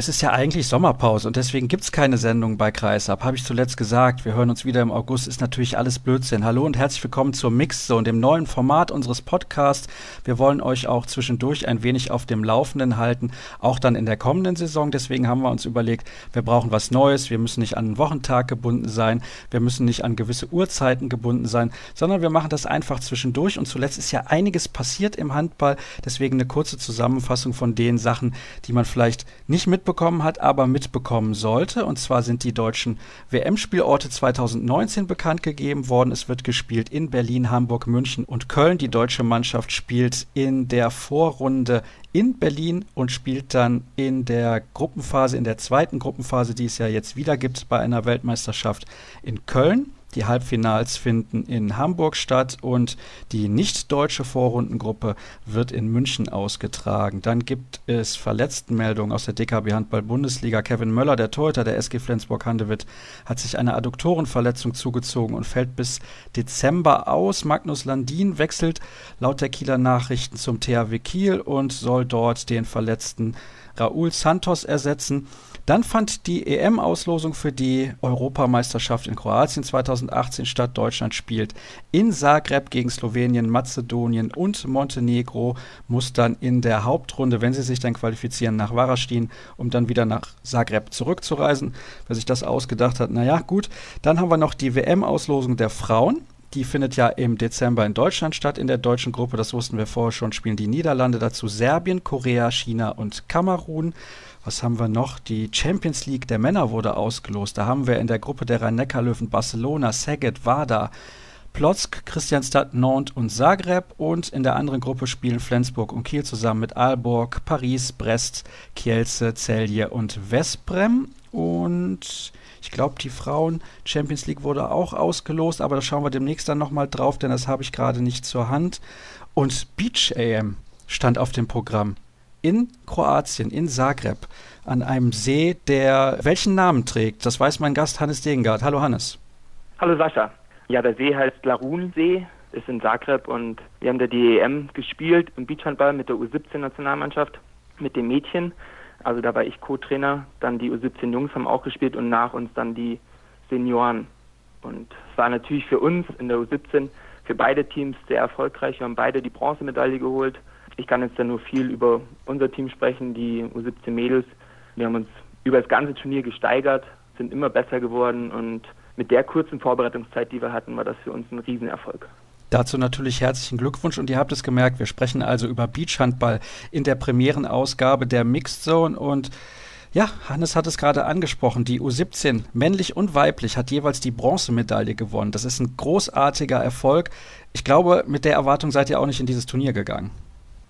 Es ist ja eigentlich Sommerpause und deswegen gibt es keine Sendung bei Kreisab, habe ich zuletzt gesagt. Wir hören uns wieder im August, ist natürlich alles Blödsinn. Hallo und herzlich willkommen zur Mixzone, dem neuen Format unseres Podcasts. Wir wollen euch auch zwischendurch ein wenig auf dem Laufenden halten, auch dann in der kommenden Saison. Deswegen haben wir uns überlegt, wir brauchen was Neues. Wir müssen nicht an einen Wochentag gebunden sein, wir müssen nicht an gewisse Uhrzeiten gebunden sein, sondern wir machen das einfach zwischendurch. Und zuletzt ist ja einiges passiert im Handball. Deswegen eine kurze Zusammenfassung von den Sachen, die man vielleicht nicht mit mitbekommen hat, aber mitbekommen sollte. Und zwar sind die deutschen WM-Spielorte 2019 bekannt gegeben worden. Es wird gespielt in Berlin, Hamburg, München und Köln. Die deutsche Mannschaft spielt in der Vorrunde in Berlin und spielt dann in der Gruppenphase, in der zweiten Gruppenphase, die es ja jetzt wieder gibt bei einer Weltmeisterschaft in Köln. Die Halbfinals finden in Hamburg statt und die nicht-deutsche Vorrundengruppe wird in München ausgetragen. Dann gibt es Verletztenmeldungen aus der DKB Handball Bundesliga. Kevin Möller, der Torhüter der SG Flensburg-Handewitt, hat sich eine Adduktorenverletzung zugezogen und fällt bis Dezember aus. Magnus Landin wechselt laut der Kieler Nachrichten zum THW Kiel und soll dort den verletzten Raúl Santos ersetzen. Dann fand die EM-Auslosung für die Europameisterschaft in Kroatien 2018 statt. Deutschland spielt in Zagreb gegen Slowenien, Mazedonien und Montenegro, muss dann in der Hauptrunde, wenn sie sich dann qualifizieren, nach Warastin, um dann wieder nach Zagreb zurückzureisen. Wer sich das ausgedacht hat, naja, gut. Dann haben wir noch die WM-Auslosung der Frauen. Die findet ja im Dezember in Deutschland statt, in der deutschen Gruppe. Das wussten wir vorher schon. Spielen die Niederlande dazu Serbien, Korea, China und Kamerun. Was haben wir noch? Die Champions League der Männer wurde ausgelost. Da haben wir in der Gruppe der Rhein-Neckar-Löwen Barcelona, Szeged, Wada, Plotzk, Christianstadt, Nantes und Zagreb. Und in der anderen Gruppe spielen Flensburg und Kiel zusammen mit Aalborg, Paris, Brest, Kielce, Celje und Vesprem. Und ich glaube, die Frauen Champions League wurde auch ausgelost, aber da schauen wir demnächst dann nochmal drauf, denn das habe ich gerade nicht zur Hand. Und Beach AM stand auf dem Programm in Kroatien, in Zagreb, an einem See, der welchen Namen trägt? Das weiß mein Gast Hannes Degengard. Hallo Hannes. Hallo Sascha. Ja, der See heißt Larun-See, ist in Zagreb und wir haben da die EM gespielt im Beachhandball mit der U17-Nationalmannschaft, mit den Mädchen. Also da war ich Co-Trainer. Dann die U17-Jungs haben auch gespielt und nach uns dann die Senioren. Und es war natürlich für uns in der U17, für beide Teams sehr erfolgreich. Wir haben beide die Bronzemedaille geholt ich kann jetzt da nur viel über unser Team sprechen, die U17 Mädels. Wir haben uns über das ganze Turnier gesteigert, sind immer besser geworden und mit der kurzen Vorbereitungszeit, die wir hatten, war das für uns ein Riesenerfolg. Dazu natürlich herzlichen Glückwunsch und ihr habt es gemerkt, wir sprechen also über Beachhandball in der Premierenausgabe der Mixed Zone und ja, Hannes hat es gerade angesprochen, die U17, männlich und weiblich, hat jeweils die Bronzemedaille gewonnen. Das ist ein großartiger Erfolg. Ich glaube, mit der Erwartung seid ihr auch nicht in dieses Turnier gegangen.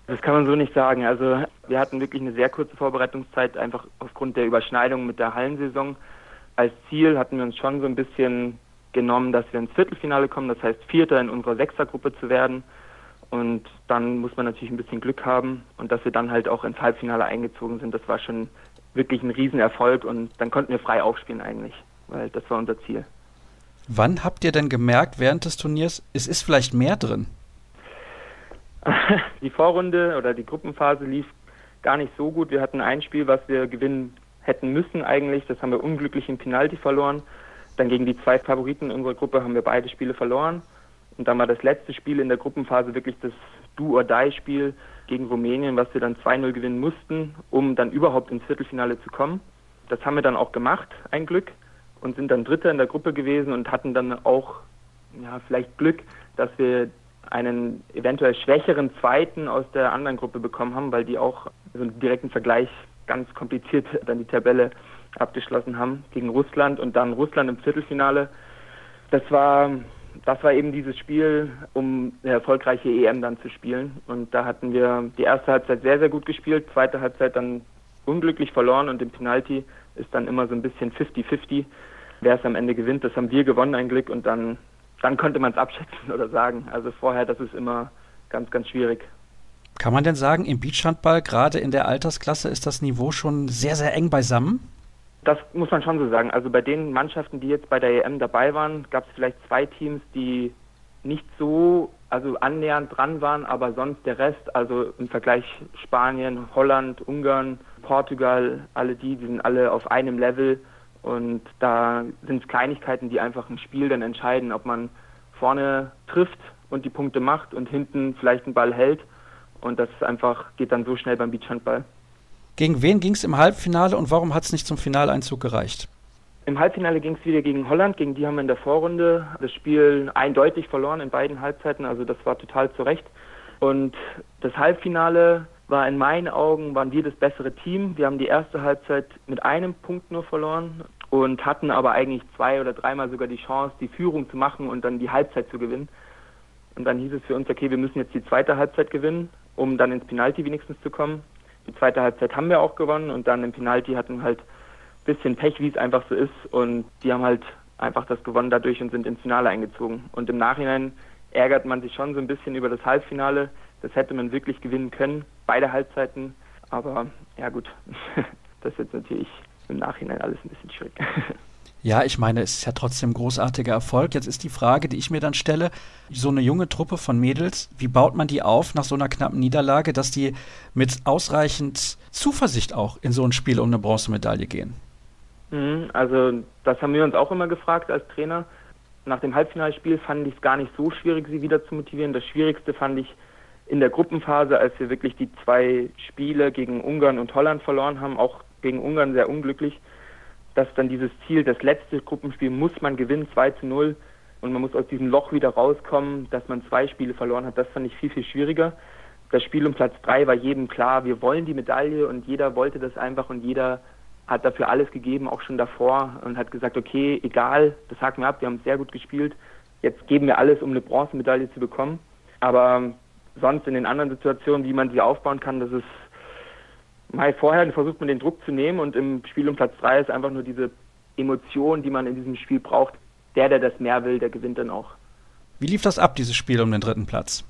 Das kann man so nicht sagen. Also wir hatten wirklich eine sehr kurze Vorbereitungszeit, einfach aufgrund der Überschneidung mit der Hallensaison. Als Ziel hatten wir uns schon so ein bisschen genommen, dass wir ins Viertelfinale kommen, das heißt Vierter in unserer Sechsergruppe zu werden. Und dann muss man natürlich ein bisschen Glück haben und dass wir dann halt auch ins Halbfinale eingezogen sind, das war schon wirklich ein Riesenerfolg und dann konnten wir frei aufspielen eigentlich, weil das war unser Ziel. Wann habt ihr denn gemerkt während des Turniers, es ist vielleicht mehr drin? die Vorrunde oder die Gruppenphase lief gar nicht so gut. Wir hatten ein Spiel, was wir gewinnen hätten müssen eigentlich. Das haben wir unglücklich im Penalty verloren. Dann gegen die zwei Favoriten unserer Gruppe haben wir beide Spiele verloren. Und dann war das letzte Spiel in der Gruppenphase wirklich das Do-or-Die-Spiel gegen Rumänien, was wir dann 2-0 gewinnen mussten, um dann überhaupt ins Viertelfinale zu kommen. Das haben wir dann auch gemacht, ein Glück, und sind dann Dritter in der Gruppe gewesen und hatten dann auch ja, vielleicht Glück, dass wir einen eventuell schwächeren Zweiten aus der anderen Gruppe bekommen haben, weil die auch so einen direkten Vergleich ganz kompliziert dann die Tabelle abgeschlossen haben gegen Russland und dann Russland im Viertelfinale. Das war das war eben dieses Spiel, um eine erfolgreiche EM dann zu spielen. Und da hatten wir die erste Halbzeit sehr, sehr gut gespielt, zweite Halbzeit dann unglücklich verloren und im Penalty ist dann immer so ein bisschen 50-50, wer es am Ende gewinnt. Das haben wir gewonnen, ein Glück, und dann dann könnte man es abschätzen oder sagen. Also vorher, das ist immer ganz, ganz schwierig. Kann man denn sagen, im Beachhandball, gerade in der Altersklasse, ist das Niveau schon sehr, sehr eng beisammen? Das muss man schon so sagen. Also bei den Mannschaften, die jetzt bei der EM dabei waren, gab es vielleicht zwei Teams, die nicht so, also annähernd dran waren, aber sonst der Rest, also im Vergleich Spanien, Holland, Ungarn, Portugal, alle die, die sind alle auf einem Level und da sind es Kleinigkeiten, die einfach ein Spiel dann entscheiden, ob man vorne trifft und die Punkte macht und hinten vielleicht einen Ball hält. Und das einfach geht dann so schnell beim Beachhandball. Gegen wen ging es im Halbfinale und warum hat es nicht zum Finaleinzug gereicht? Im Halbfinale ging es wieder gegen Holland, gegen die haben wir in der Vorrunde das Spiel eindeutig verloren in beiden Halbzeiten, also das war total zurecht. Und das Halbfinale war in meinen Augen, waren wir das bessere Team. Wir haben die erste Halbzeit mit einem Punkt nur verloren und hatten aber eigentlich zwei oder dreimal sogar die Chance, die Führung zu machen und dann die Halbzeit zu gewinnen. Und dann hieß es für uns, okay, wir müssen jetzt die zweite Halbzeit gewinnen, um dann ins Penalty wenigstens zu kommen. Die zweite Halbzeit haben wir auch gewonnen und dann im Penalty hatten halt ein bisschen Pech, wie es einfach so ist. Und die haben halt einfach das gewonnen dadurch und sind ins Finale eingezogen. Und im Nachhinein ärgert man sich schon so ein bisschen über das Halbfinale. Das hätte man wirklich gewinnen können, beide Halbzeiten. Aber ja gut, das ist jetzt natürlich im Nachhinein alles ein bisschen schwierig. Ja, ich meine, es ist ja trotzdem ein großartiger Erfolg. Jetzt ist die Frage, die ich mir dann stelle, so eine junge Truppe von Mädels, wie baut man die auf nach so einer knappen Niederlage, dass die mit ausreichend Zuversicht auch in so ein Spiel um eine Bronzemedaille gehen? Mhm, also das haben wir uns auch immer gefragt als Trainer. Nach dem Halbfinalspiel fand ich es gar nicht so schwierig, sie wieder zu motivieren. Das Schwierigste fand ich in der Gruppenphase, als wir wirklich die zwei Spiele gegen Ungarn und Holland verloren haben, auch gegen Ungarn sehr unglücklich, dass dann dieses Ziel, das letzte Gruppenspiel muss man gewinnen, 2 zu 0 und man muss aus diesem Loch wieder rauskommen, dass man zwei Spiele verloren hat, das fand ich viel, viel schwieriger. Das Spiel um Platz 3 war jedem klar, wir wollen die Medaille und jeder wollte das einfach und jeder hat dafür alles gegeben, auch schon davor und hat gesagt, okay, egal, das haken wir ab, wir haben sehr gut gespielt, jetzt geben wir alles, um eine Bronzemedaille zu bekommen. Aber sonst in den anderen Situationen, wie man sie aufbauen kann, das ist mal vorher versucht man den Druck zu nehmen und im Spiel um Platz 3 ist einfach nur diese Emotion, die man in diesem Spiel braucht. Der, der das mehr will, der gewinnt dann auch. Wie lief das ab, dieses Spiel um den dritten Platz?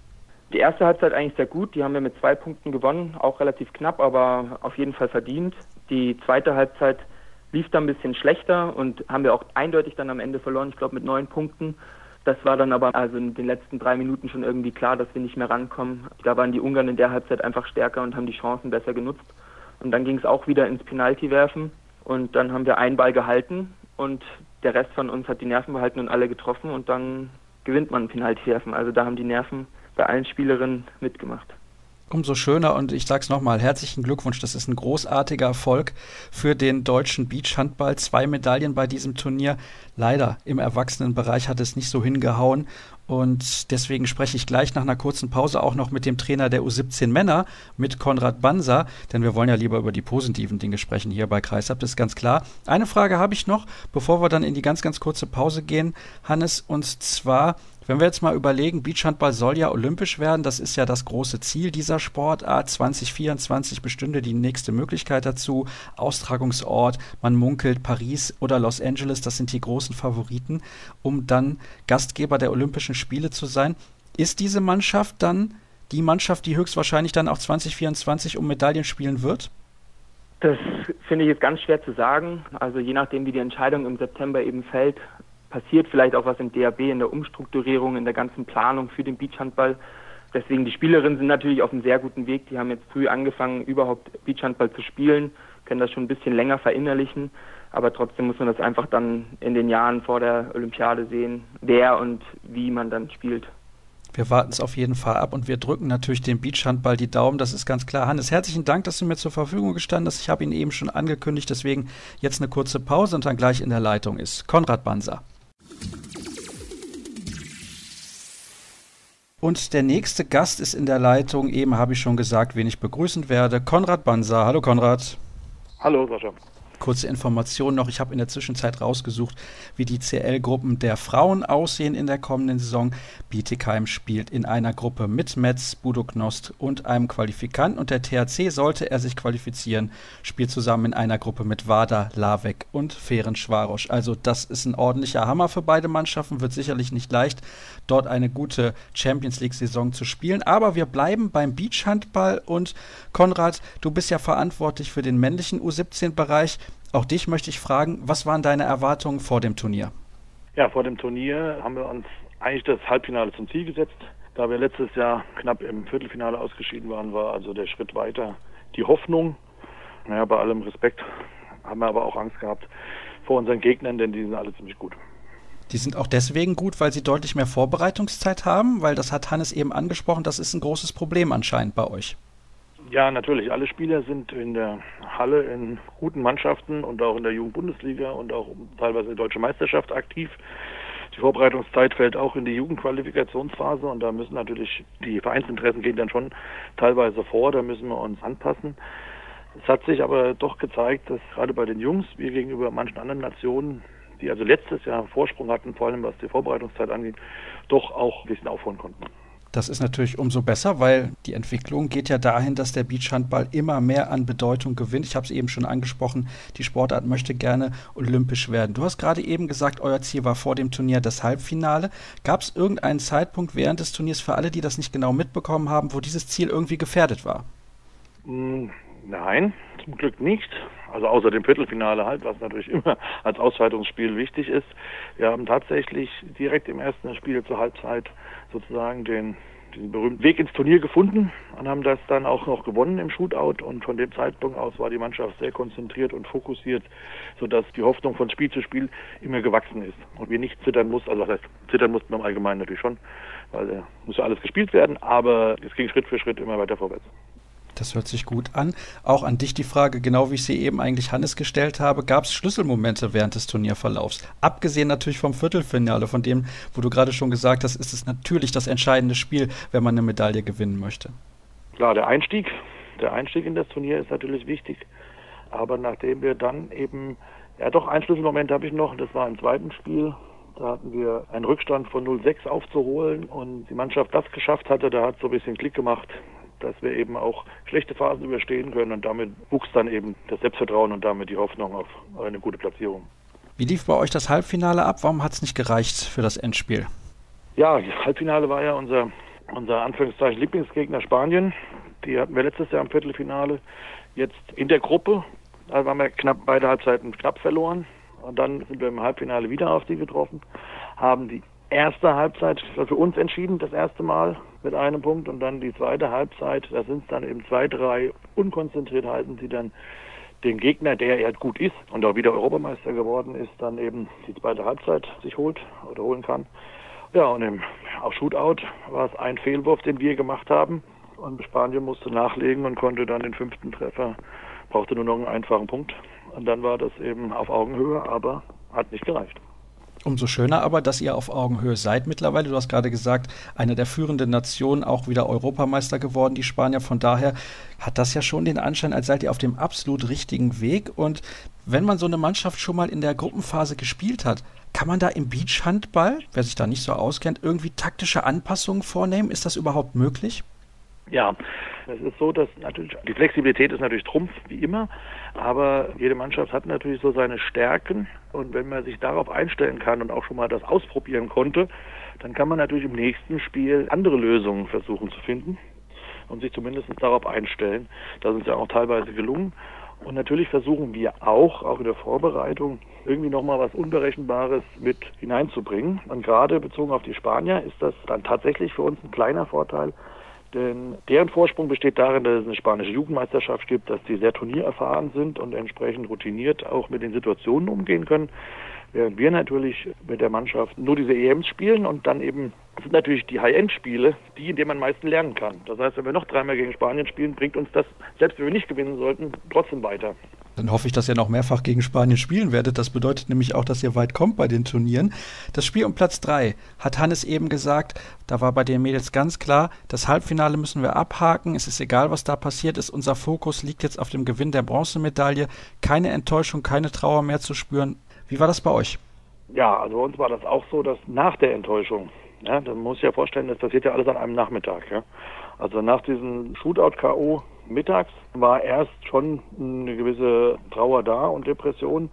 Die erste Halbzeit eigentlich sehr gut. Die haben wir mit zwei Punkten gewonnen, auch relativ knapp, aber auf jeden Fall verdient. Die zweite Halbzeit lief dann ein bisschen schlechter und haben wir auch eindeutig dann am Ende verloren. Ich glaube mit neun Punkten. Das war dann aber also in den letzten drei Minuten schon irgendwie klar, dass wir nicht mehr rankommen. Da waren die Ungarn in der Halbzeit einfach stärker und haben die Chancen besser genutzt. Und dann ging es auch wieder ins Penalty werfen und dann haben wir einen Ball gehalten und der Rest von uns hat die Nerven behalten und alle getroffen und dann gewinnt man ein Penalty werfen. Also da haben die Nerven bei allen Spielerinnen mitgemacht. Umso schöner und ich sage es nochmal, herzlichen Glückwunsch. Das ist ein großartiger Erfolg für den deutschen Beachhandball. Zwei Medaillen bei diesem Turnier. Leider im Erwachsenenbereich hat es nicht so hingehauen. Und deswegen spreche ich gleich nach einer kurzen Pause auch noch mit dem Trainer der U17 Männer, mit Konrad Banser, denn wir wollen ja lieber über die positiven Dinge sprechen hier bei Kreisab, das ist ganz klar. Eine Frage habe ich noch, bevor wir dann in die ganz, ganz kurze Pause gehen, Hannes, und zwar wenn wir jetzt mal überlegen, Beachhandball soll ja olympisch werden, das ist ja das große Ziel dieser Sportart. 2024 bestünde die nächste Möglichkeit dazu. Austragungsort, man munkelt Paris oder Los Angeles, das sind die großen Favoriten, um dann Gastgeber der Olympischen Spiele zu sein. Ist diese Mannschaft dann die Mannschaft, die höchstwahrscheinlich dann auch 2024 um Medaillen spielen wird? Das finde ich jetzt ganz schwer zu sagen. Also je nachdem, wie die Entscheidung im September eben fällt, passiert vielleicht auch was im DAB, in der Umstrukturierung, in der ganzen Planung für den Beachhandball. Deswegen die Spielerinnen sind natürlich auf einem sehr guten Weg. Die haben jetzt früh angefangen, überhaupt Beachhandball zu spielen, können das schon ein bisschen länger verinnerlichen. Aber trotzdem muss man das einfach dann in den Jahren vor der Olympiade sehen, wer und wie man dann spielt. Wir warten es auf jeden Fall ab und wir drücken natürlich dem Beachhandball die Daumen, das ist ganz klar. Hannes, herzlichen Dank, dass du mir zur Verfügung gestanden hast. Ich habe ihn eben schon angekündigt, deswegen jetzt eine kurze Pause und dann gleich in der Leitung ist Konrad Banser. Und der nächste Gast ist in der Leitung, eben habe ich schon gesagt, wen ich begrüßen werde, Konrad Banser. Hallo Konrad. Hallo Sascha. Kurze Information noch, ich habe in der Zwischenzeit rausgesucht, wie die CL-Gruppen der Frauen aussehen in der kommenden Saison. Bietigheim spielt in einer Gruppe mit Metz, Budoknost und einem Qualifikanten und der THC, sollte er sich qualifizieren, spielt zusammen in einer Gruppe mit Wada, Lavek und Ferencvaros. Also das ist ein ordentlicher Hammer für beide Mannschaften, wird sicherlich nicht leicht, dort eine gute Champions League-Saison zu spielen. Aber wir bleiben beim Beachhandball und Konrad, du bist ja verantwortlich für den männlichen U17-Bereich. Auch dich möchte ich fragen, was waren deine Erwartungen vor dem Turnier? Ja, vor dem Turnier haben wir uns eigentlich das Halbfinale zum Ziel gesetzt. Da wir letztes Jahr knapp im Viertelfinale ausgeschieden waren, war also der Schritt weiter die Hoffnung. Naja, bei allem Respekt haben wir aber auch Angst gehabt vor unseren Gegnern, denn die sind alle ziemlich gut. Die sind auch deswegen gut, weil sie deutlich mehr Vorbereitungszeit haben, weil das hat Hannes eben angesprochen, das ist ein großes Problem anscheinend bei euch. Ja, natürlich. Alle Spieler sind in der Halle in guten Mannschaften und auch in der Jugendbundesliga und auch teilweise in der deutschen Meisterschaft aktiv. Die Vorbereitungszeit fällt auch in die Jugendqualifikationsphase und da müssen natürlich die Vereinsinteressen gehen dann schon teilweise vor, da müssen wir uns anpassen. Es hat sich aber doch gezeigt, dass gerade bei den Jungs, wir gegenüber manchen anderen Nationen, die also letztes Jahr Vorsprung hatten, vor allem was die Vorbereitungszeit angeht, doch auch ein bisschen aufholen konnten. Das ist natürlich umso besser, weil die Entwicklung geht ja dahin, dass der Beachhandball immer mehr an Bedeutung gewinnt. Ich habe es eben schon angesprochen, die Sportart möchte gerne olympisch werden. Du hast gerade eben gesagt, euer Ziel war vor dem Turnier das Halbfinale. Gab es irgendeinen Zeitpunkt während des Turniers für alle, die das nicht genau mitbekommen haben, wo dieses Ziel irgendwie gefährdet war? Hm, nein, zum Glück nicht. Also außer dem Viertelfinale halt, was natürlich immer als Ausweitungsspiel wichtig ist. Wir haben tatsächlich direkt im ersten Spiel zur Halbzeit sozusagen den, den berühmten Weg ins Turnier gefunden und haben das dann auch noch gewonnen im Shootout. Und von dem Zeitpunkt aus war die Mannschaft sehr konzentriert und fokussiert, sodass die Hoffnung von Spiel zu Spiel immer gewachsen ist. Und wir nicht zittern mussten, also was heißt, zittern mussten wir im Allgemeinen natürlich schon, weil äh, muss ja alles gespielt werden, aber es ging Schritt für Schritt immer weiter vorwärts. Das hört sich gut an. Auch an dich die Frage, genau wie ich sie eben eigentlich Hannes gestellt habe, gab es Schlüsselmomente während des Turnierverlaufs? Abgesehen natürlich vom Viertelfinale, von dem, wo du gerade schon gesagt hast, ist es natürlich das entscheidende Spiel, wenn man eine Medaille gewinnen möchte. Klar, der Einstieg, der Einstieg in das Turnier ist natürlich wichtig. Aber nachdem wir dann eben, ja doch, ein Schlüsselmoment habe ich noch, das war im zweiten Spiel, da hatten wir einen Rückstand von 0-6 aufzuholen und die Mannschaft das geschafft hatte, da hat so ein bisschen Klick gemacht dass wir eben auch schlechte Phasen überstehen können und damit wuchs dann eben das Selbstvertrauen und damit die Hoffnung auf eine gute Platzierung. Wie lief bei euch das Halbfinale ab? Warum hat es nicht gereicht für das Endspiel? Ja, das Halbfinale war ja unser, unser Anführungszeichen Lieblingsgegner Spanien. Die hatten wir letztes Jahr im Viertelfinale. Jetzt in der Gruppe, da waren wir knapp beide Halbzeiten knapp verloren. Und dann sind wir im Halbfinale wieder auf die getroffen, haben die erste Halbzeit für uns entschieden, das erste Mal mit einem Punkt und dann die zweite Halbzeit, da sind es dann eben zwei, drei unkonzentriert halten sie dann den Gegner, der halt gut ist und auch wieder Europameister geworden ist, dann eben die zweite Halbzeit sich holt oder holen kann. Ja, und im auf Shootout war es ein Fehlwurf, den wir gemacht haben und Spanien musste nachlegen und konnte dann den fünften Treffer, brauchte nur noch einen einfachen Punkt und dann war das eben auf Augenhöhe, aber hat nicht gereicht. Umso schöner aber, dass ihr auf Augenhöhe seid mittlerweile. Du hast gerade gesagt, eine der führenden Nationen, auch wieder Europameister geworden, die Spanier. Von daher hat das ja schon den Anschein, als seid ihr auf dem absolut richtigen Weg. Und wenn man so eine Mannschaft schon mal in der Gruppenphase gespielt hat, kann man da im Beachhandball, wer sich da nicht so auskennt, irgendwie taktische Anpassungen vornehmen? Ist das überhaupt möglich? Ja, es ist so, dass natürlich die Flexibilität ist natürlich Trumpf wie immer, aber jede Mannschaft hat natürlich so seine Stärken und wenn man sich darauf einstellen kann und auch schon mal das ausprobieren konnte, dann kann man natürlich im nächsten Spiel andere Lösungen versuchen zu finden und sich zumindest darauf einstellen. Das ist ja auch teilweise gelungen. Und natürlich versuchen wir auch, auch in der Vorbereitung, irgendwie nochmal was Unberechenbares mit hineinzubringen. Und gerade bezogen auf die Spanier ist das dann tatsächlich für uns ein kleiner Vorteil, denn deren Vorsprung besteht darin, dass es eine spanische Jugendmeisterschaft gibt, dass die sehr turniererfahren sind und entsprechend routiniert auch mit den Situationen umgehen können. Während wir natürlich mit der Mannschaft nur diese EMs spielen und dann eben sind natürlich die High-End-Spiele, die, in denen man am meisten lernen kann. Das heißt, wenn wir noch dreimal gegen Spanien spielen, bringt uns das, selbst wenn wir nicht gewinnen sollten, trotzdem weiter. Dann hoffe ich, dass ihr noch mehrfach gegen Spanien spielen werdet. Das bedeutet nämlich auch, dass ihr weit kommt bei den Turnieren. Das Spiel um Platz 3 hat Hannes eben gesagt, da war bei den Mädels ganz klar, das Halbfinale müssen wir abhaken. Es ist egal, was da passiert ist. Unser Fokus liegt jetzt auf dem Gewinn der Bronzemedaille. Keine Enttäuschung, keine Trauer mehr zu spüren. Wie war das bei euch? Ja, also bei uns war das auch so, dass nach der Enttäuschung, ja, dann muss ich ja vorstellen, das passiert ja alles an einem Nachmittag. Ja. Also nach diesem Shootout-K.O mittags war erst schon eine gewisse Trauer da und Depression,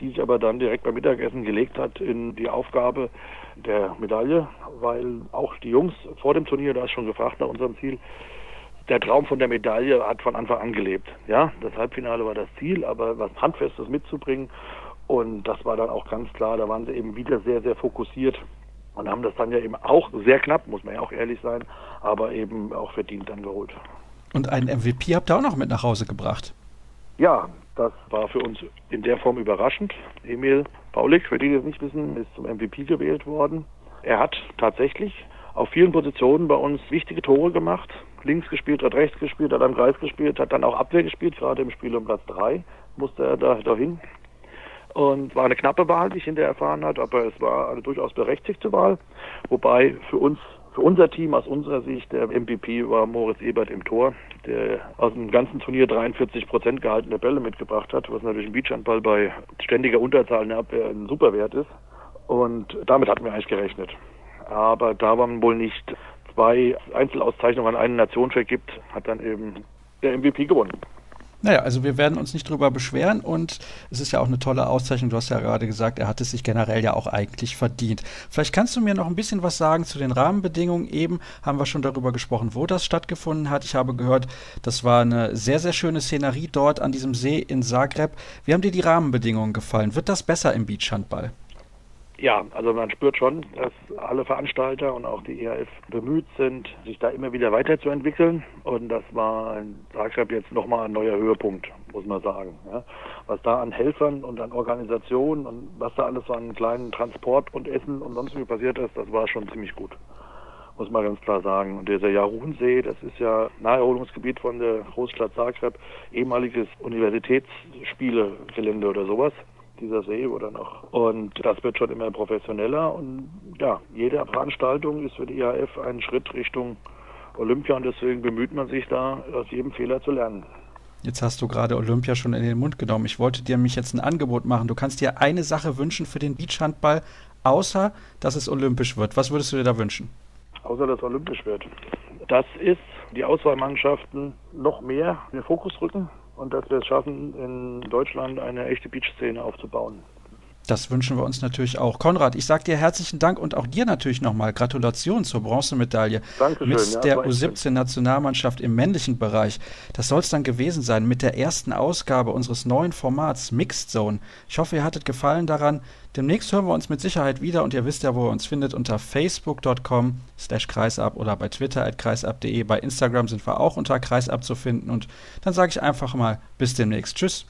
die sich aber dann direkt beim Mittagessen gelegt hat in die Aufgabe der Medaille, weil auch die Jungs vor dem Turnier, da ist schon gefragt nach unserem Ziel, der Traum von der Medaille hat von Anfang an gelebt. Ja, das Halbfinale war das Ziel, aber was Handfestes mitzubringen und das war dann auch ganz klar, da waren sie eben wieder sehr, sehr fokussiert Und haben das dann ja eben auch sehr knapp, muss man ja auch ehrlich sein, aber eben auch verdient dann geholt. Und einen MVP habt ihr auch noch mit nach Hause gebracht. Ja, das war für uns in der Form überraschend. Emil Paulik, für die, die es nicht wissen, ist zum MVP gewählt worden. Er hat tatsächlich auf vielen Positionen bei uns wichtige Tore gemacht. Links gespielt, hat rechts gespielt, hat am Kreis gespielt, hat dann auch Abwehr gespielt, gerade im Spiel um Platz 3 musste er da dahin. Und war eine knappe Wahl, die ich hinterher erfahren hat, aber es war eine durchaus berechtigte Wahl. Wobei für uns für unser Team aus unserer Sicht der MVP war Moritz Ebert im Tor, der aus dem ganzen Turnier 43 Prozent gehaltene Bälle mitgebracht hat, was natürlich im Beachhandball bei ständiger Unterzahl in der Abwehr ein Superwert ist. Und damit hatten wir eigentlich gerechnet. Aber da man wohl nicht zwei Einzelauszeichnungen an eine Nation vergibt, hat dann eben der MVP gewonnen. Naja, also wir werden uns nicht drüber beschweren und es ist ja auch eine tolle Auszeichnung. Du hast ja gerade gesagt, er hat es sich generell ja auch eigentlich verdient. Vielleicht kannst du mir noch ein bisschen was sagen zu den Rahmenbedingungen. Eben haben wir schon darüber gesprochen, wo das stattgefunden hat. Ich habe gehört, das war eine sehr, sehr schöne Szenerie dort an diesem See in Zagreb. Wie haben dir die Rahmenbedingungen gefallen? Wird das besser im Beachhandball? Ja, also man spürt schon, dass alle Veranstalter und auch die ERF bemüht sind, sich da immer wieder weiterzuentwickeln. Und das war in Zagreb jetzt nochmal ein neuer Höhepunkt, muss man sagen. Ja. Was da an Helfern und an Organisationen und was da alles an kleinen Transport und Essen und sonst wie passiert ist, das war schon ziemlich gut. Muss man ganz klar sagen. Und dieser Jarunsee, das ist ja Naherholungsgebiet von der Großstadt Zagreb, ehemaliges Universitätsspielegelände oder sowas dieser See oder noch. Und das wird schon immer professioneller und ja, jede Veranstaltung ist für die IAF ein Schritt Richtung Olympia und deswegen bemüht man sich da, aus jedem Fehler zu lernen. Jetzt hast du gerade Olympia schon in den Mund genommen. Ich wollte dir mich jetzt ein Angebot machen. Du kannst dir eine Sache wünschen für den Beachhandball, außer dass es olympisch wird. Was würdest du dir da wünschen? Außer dass es olympisch wird. Das ist die Auswahlmannschaften noch mehr in den Fokus rücken und dass wir es schaffen, in Deutschland eine echte Beach-Szene aufzubauen. Das wünschen wir uns natürlich auch. Konrad, ich sage dir herzlichen Dank und auch dir natürlich nochmal Gratulation zur Bronzemedaille Dankeschön, mit ja, der U17-Nationalmannschaft im männlichen Bereich. Das soll es dann gewesen sein mit der ersten Ausgabe unseres neuen Formats Mixed Zone. Ich hoffe, ihr hattet Gefallen daran. Demnächst hören wir uns mit Sicherheit wieder und ihr wisst ja, wo ihr uns findet unter facebook.com slash kreisab oder bei twitter at kreisab.de. Bei Instagram sind wir auch unter kreisab zu finden und dann sage ich einfach mal bis demnächst. Tschüss.